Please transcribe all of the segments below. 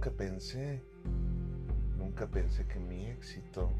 nunca pensé, nunca pensé que mi éxito,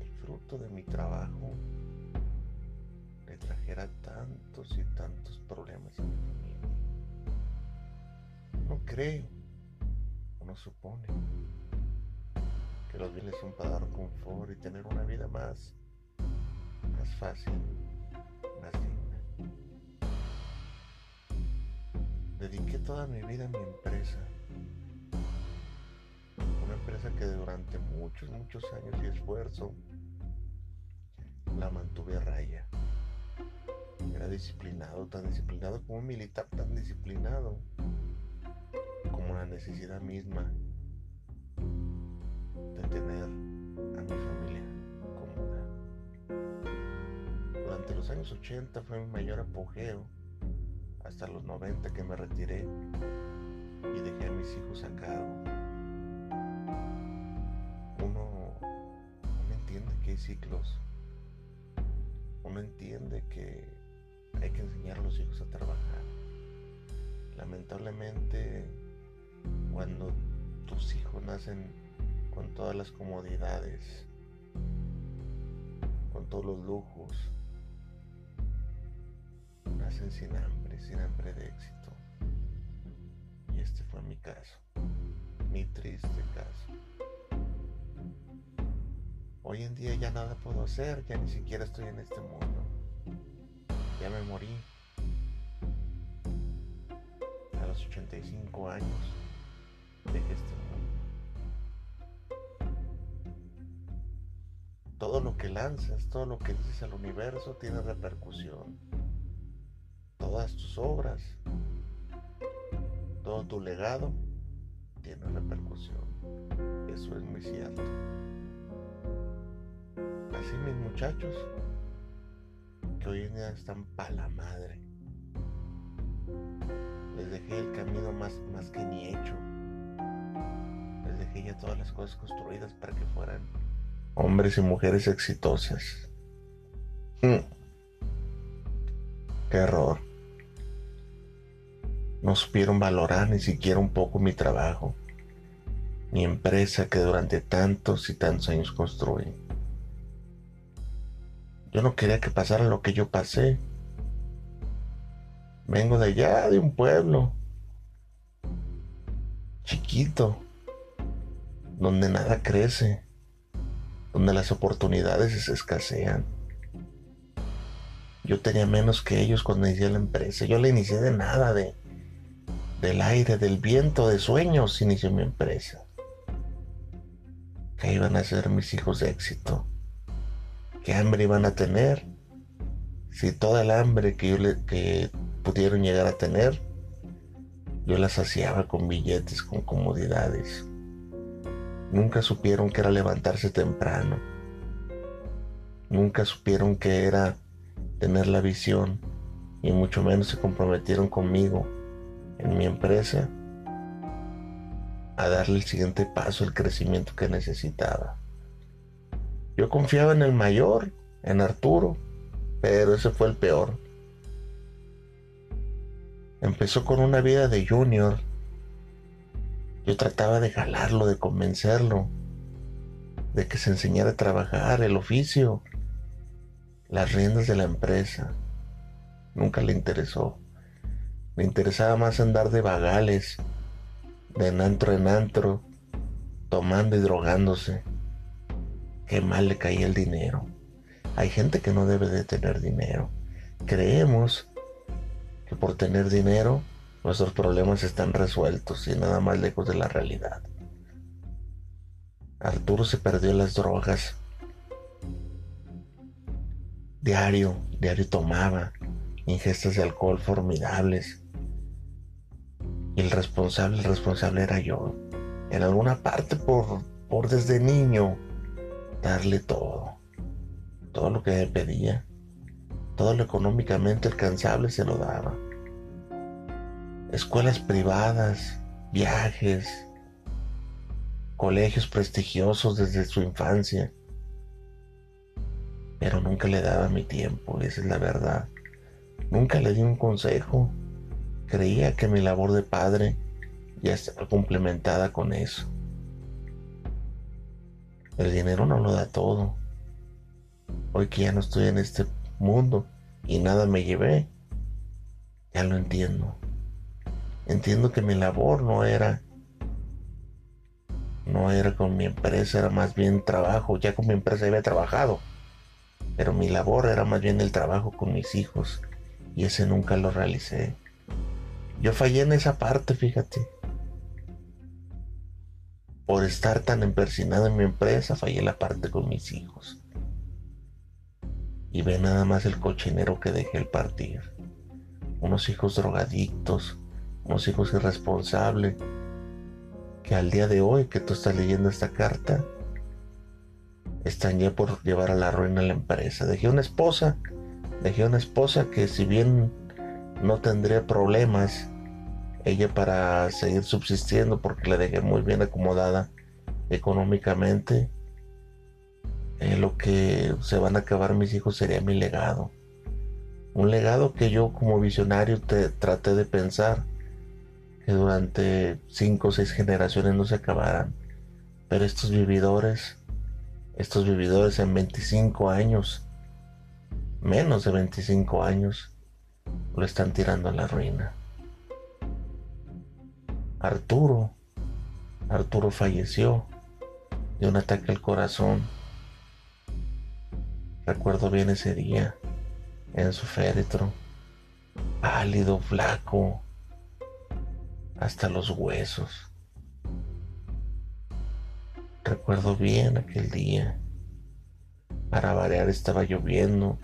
el fruto de mi trabajo, le trajera tantos y tantos problemas a mi familia. No creo, uno supone que los bienes son para dar confort y tener una vida más, más fácil, más digna. Dediqué toda mi vida a mi empresa. Que durante muchos, muchos años y esfuerzo la mantuve a raya. Era disciplinado, tan disciplinado como un militar, tan disciplinado como la necesidad misma de tener a mi familia cómoda. Durante los años 80 fue mi mayor apogeo, hasta los 90 que me retiré y dejé a mis hijos a cargo. Uno, entiende que hay ciclos, uno entiende que hay que enseñar a los hijos a trabajar. Lamentablemente, cuando tus hijos nacen con todas las comodidades, con todos los lujos, nacen sin hambre, sin hambre de éxito. Y este fue mi caso, mi triste Hoy en día ya nada puedo hacer, ya ni siquiera estoy en este mundo. Ya me morí. A los 85 años dejé este mundo. Todo lo que lanzas, todo lo que dices al universo tiene repercusión. Todas tus obras, todo tu legado tiene repercusión. Eso es muy cierto. Así mis muchachos, que hoy en día están pa' la madre. Les dejé el camino más, más que ni hecho. Les dejé ya todas las cosas construidas para que fueran hombres y mujeres exitosas. Hmm. Qué error. No supieron valorar ni siquiera un poco mi trabajo, mi empresa que durante tantos y tantos años construí. Yo no quería que pasara lo que yo pasé. Vengo de allá, de un pueblo chiquito, donde nada crece, donde las oportunidades se escasean. Yo tenía menos que ellos cuando inicié la empresa. Yo le inicié de nada, de del aire, del viento, de sueños, inició mi empresa. Que iban a ser mis hijos de éxito qué hambre iban a tener. Si toda el hambre que, le, pudieron llegar a tener, yo la saciaba con billetes, con comodidades. Nunca supieron que era levantarse temprano. Nunca supieron que era tener la visión y mucho menos se comprometieron conmigo en mi empresa a darle el siguiente paso, el crecimiento que necesitaba. Yo confiaba en el mayor, en Arturo, pero ese fue el peor. Empezó con una vida de junior. Yo trataba de jalarlo, de convencerlo, de que se enseñara a trabajar el oficio, las riendas de la empresa. Nunca le interesó. Le interesaba más andar de vagales, de antro en antro, tomando y drogándose qué mal le caía el dinero. Hay gente que no debe de tener dinero. Creemos que por tener dinero nuestros problemas están resueltos y nada más lejos de la realidad. Arturo se perdió las drogas. Diario, diario tomaba ingestas de alcohol formidables. Y el responsable, el responsable era yo. En alguna parte por, por desde niño darle todo, todo lo que pedía, todo lo económicamente alcanzable se lo daba. Escuelas privadas, viajes, colegios prestigiosos desde su infancia. Pero nunca le daba mi tiempo, esa es la verdad. Nunca le di un consejo. Creía que mi labor de padre ya está complementada con eso. El dinero no lo da todo. Hoy que ya no estoy en este mundo y nada me llevé, ya lo entiendo. Entiendo que mi labor no era no era con mi empresa, era más bien trabajo. Ya con mi empresa había trabajado, pero mi labor era más bien el trabajo con mis hijos y ese nunca lo realicé. Yo fallé en esa parte, fíjate. Por estar tan empersinado en mi empresa, fallé la parte con mis hijos. Y ve nada más el cochinero que dejé el partir. Unos hijos drogadictos, unos hijos irresponsables, que al día de hoy que tú estás leyendo esta carta, están ya por llevar a la ruina la empresa. Dejé una esposa, dejé una esposa que si bien no tendría problemas ella para seguir subsistiendo porque la dejé muy bien acomodada económicamente, eh, lo que se van a acabar mis hijos sería mi legado. Un legado que yo como visionario te traté de pensar que durante cinco o seis generaciones no se acabaran. Pero estos vividores, estos vividores en 25 años, menos de 25 años, lo están tirando a la ruina. Arturo, Arturo falleció de un ataque al corazón. Recuerdo bien ese día en su féretro, pálido, flaco, hasta los huesos. Recuerdo bien aquel día. Para variar estaba lloviendo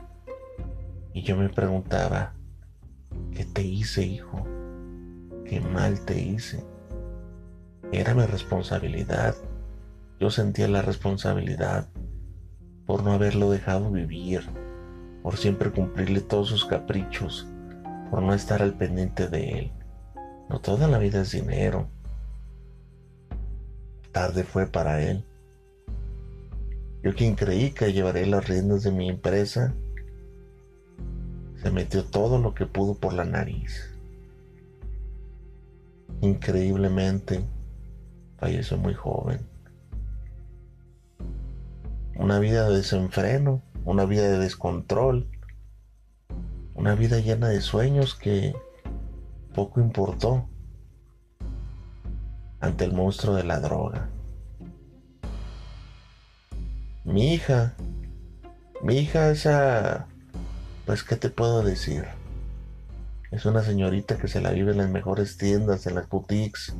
y yo me preguntaba, ¿qué te hice, hijo? ¿Qué mal te hice? Era mi responsabilidad. Yo sentía la responsabilidad por no haberlo dejado vivir, por siempre cumplirle todos sus caprichos, por no estar al pendiente de él. No toda la vida es dinero. Tarde fue para él. Yo quien creí que llevaré las riendas de mi empresa, se metió todo lo que pudo por la nariz. Increíblemente, falleció muy joven. Una vida de desenfreno, una vida de descontrol, una vida llena de sueños que poco importó ante el monstruo de la droga. Mi hija, mi hija esa, pues qué te puedo decir, es una señorita que se la vive en las mejores tiendas, en las boutiques,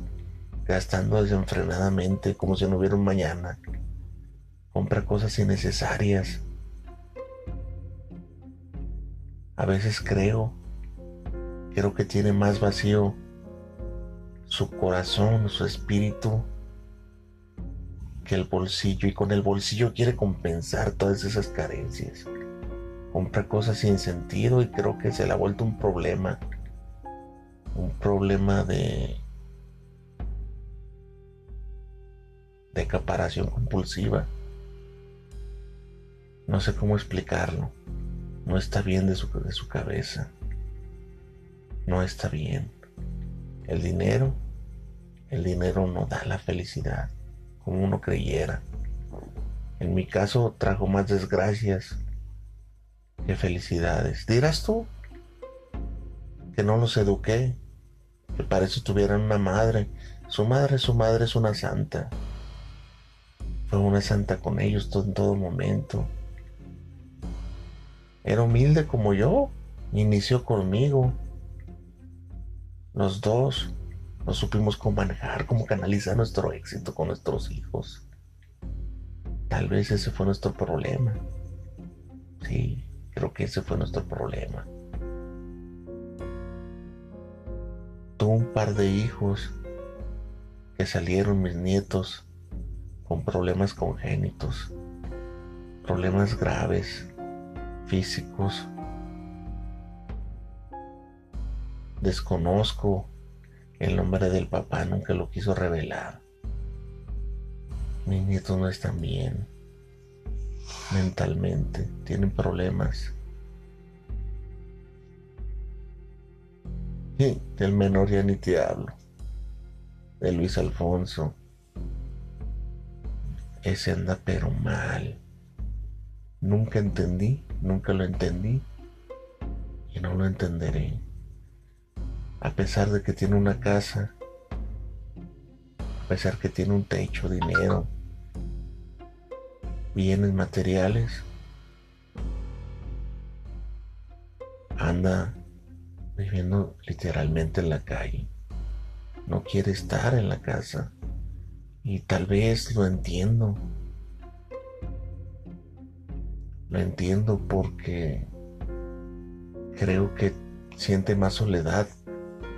gastando desenfrenadamente como si no hubiera un mañana. Compra cosas innecesarias. A veces creo Creo que tiene más vacío su corazón, su espíritu, que el bolsillo. Y con el bolsillo quiere compensar todas esas carencias. Compra cosas sin sentido y creo que se le ha vuelto un problema. Un problema de... de acaparación compulsiva. No sé cómo explicarlo. No está bien de su, de su cabeza no está bien. El dinero, el dinero no da la felicidad como uno creyera. En mi caso trajo más desgracias felicidades. Dirás tú que no los eduqué, que para eso tuvieran una madre. Su madre, su madre es una santa. Fue una santa con ellos todo, en todo momento. Era humilde como yo. Inició conmigo. Los dos no supimos cómo manejar, cómo canalizar nuestro éxito con nuestros hijos. Tal vez ese fue nuestro problema. Sí, creo que ese fue nuestro problema. Tuve un par de hijos que salieron mis nietos con problemas congénitos, problemas graves, físicos, Desconozco el nombre del papá, nunca lo quiso revelar. Mis nietos no están bien mentalmente, tienen problemas. Y del menor ya ni te hablo. de Luis Alfonso. Ese anda pero mal. Nunca entendí, nunca lo entendí y no lo entenderé. A pesar de que tiene una casa, a pesar que tiene un techo, dinero, bienes materiales, anda viviendo literalmente en la calle. No quiere estar en la casa. Y tal vez lo entiendo. Lo entiendo porque creo que siente más soledad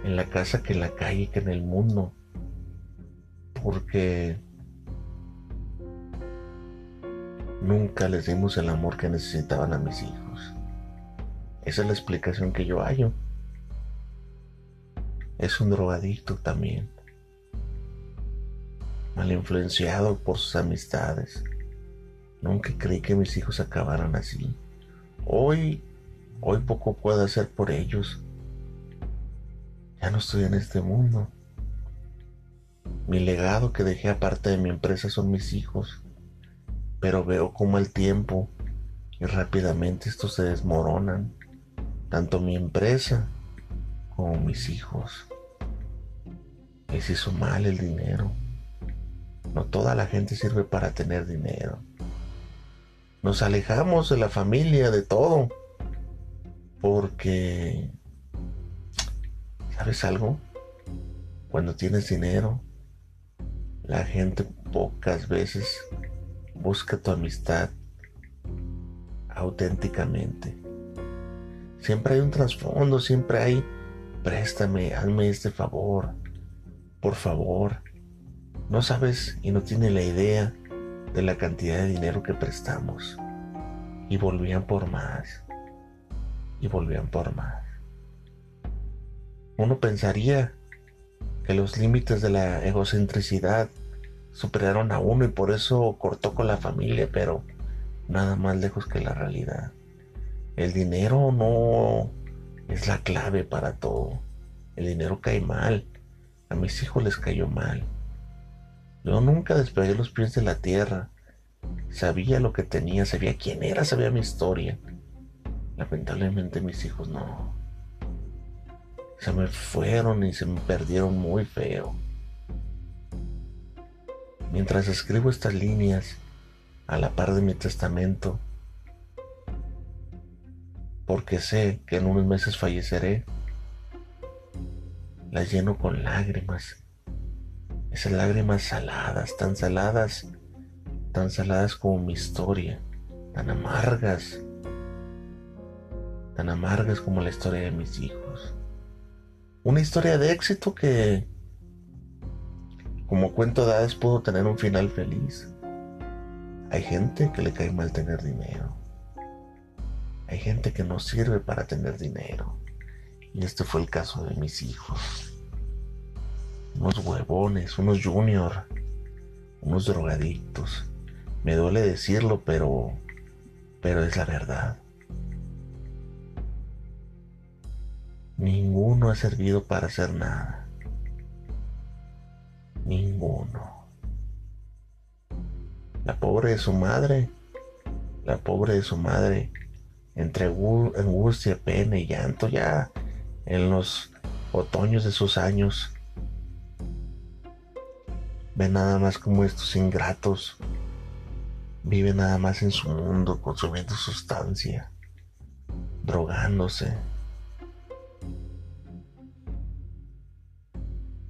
en la casa que en la calle, que en el mundo. Porque nunca les dimos el amor que necesitaban a mis hijos. Esa es la explicación que yo hallo. Es un drogadicto también. Mal influenciado por sus amistades. Nunca creí que mis hijos acabaran así. Hoy, hoy poco puedo hacer por ellos. Ya no estoy en este mundo. Mi legado que dejé aparte de mi empresa son mis hijos. Pero veo como el tiempo y rápidamente estos se desmoronan tanto mi empresa como mis hijos. Les hizo mal el dinero. No toda la gente sirve para tener dinero. Nos alejamos de la familia, de todo. Porque, ¿sabes algo? Cuando tienes dinero, la gente pocas veces busca tu amistad auténticamente. Siempre hay un trasfondo, siempre hay, préstame, hazme este favor, por favor. No sabes y no tiene la idea de la cantidad de dinero que prestamos. Y volvían por más. Y volvían por más. Uno pensaría que los límites de la egocentricidad superaron a uno y por eso cortó con la familia, pero nada más lejos que la realidad. El dinero no es la clave para todo. El dinero cae mal. A mis hijos les cayó mal. Yo nunca despegué los pies de la tierra. Sabía lo que tenía, sabía quién era, sabía mi historia. Lamentablemente mis hijos no. Se me fueron y se me perdieron muy feo. Mientras escribo estas líneas, a la par de mi testamento, porque sé que en unos meses falleceré, las lleno con lágrimas. Esas lágrimas saladas, tan saladas, tan saladas como mi historia, tan amargas, tan amargas como la historia de mis hijos. Una historia de éxito que, como cuento de hadas, pudo tener un final feliz. Hay gente que le cae mal tener dinero. Hay gente que no sirve para tener dinero. Y este fue el caso de mis hijos. Unos huevones, unos junior, unos drogadictos. Me duele decirlo, pero pero es la verdad. Ninguno ha servido para hacer nada. Ninguno. La pobre de su madre, la pobre de su madre entre angustia, pena y llanto, ya en los otoños de sus años. Ve nada más como estos ingratos viven nada más en su mundo, consumiendo sustancia, drogándose.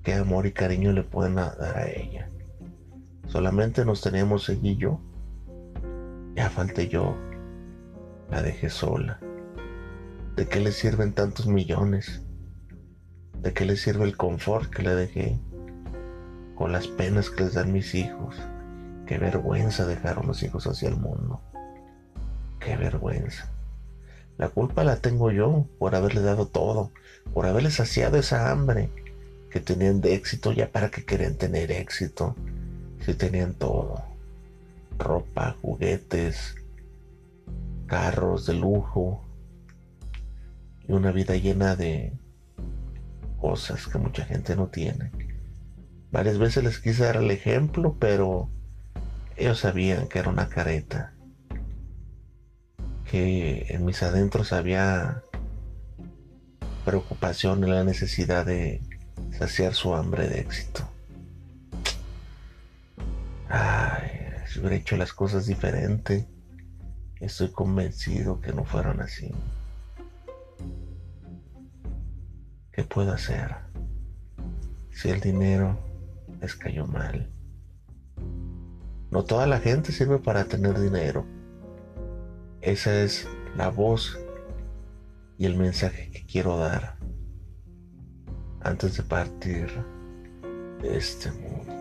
¿Qué amor y cariño le pueden dar a ella? Solamente nos tenemos ella y yo. Ya falté yo la dejé sola. ¿De qué le sirven tantos millones? ¿De qué le sirve el confort que le dejé? Con las penas que les dan mis hijos. Qué vergüenza dejaron los hijos hacia el mundo. Qué vergüenza. La culpa la tengo yo por haberle dado todo, por haberles saciado esa hambre que tenían de éxito ya para que querían tener éxito. Si tenían todo. Ropa, juguetes, carros de lujo y una vida llena de cosas que mucha gente no tiene. Varias veces les quise dar el ejemplo, pero ellos sabían que era una careta. Que en mis adentros había preocupación y la necesidad de saciar su hambre de éxito. Ay, si hubiera hecho las cosas diferente, estoy convencido que no fueron así. ¿Qué puedo hacer si el dinero les cayó mal? No toda la gente sirve para tener dinero. Esa es la voz y el mensaje que quiero dar antes de partir de este mundo.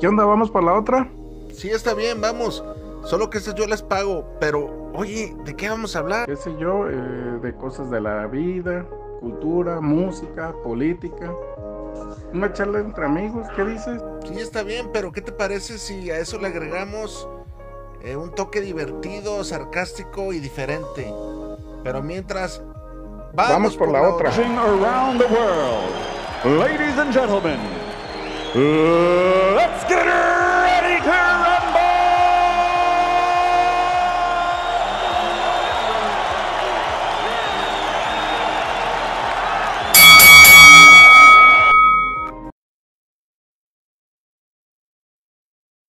¿Qué onda? ¿Vamos por la otra? Sí, está bien, vamos. Solo que esas yo las pago. Pero, oye, ¿de qué vamos a hablar? ¿Qué sé yo? Eh, de cosas de la vida, cultura, música, política. Una charla entre amigos, ¿qué dices? Sí, está bien, pero ¿qué te parece si a eso le agregamos eh, un toque divertido, sarcástico y diferente? Pero mientras, vamos, vamos por, la, otra. Around the world. Ladies and gentlemen, let's get it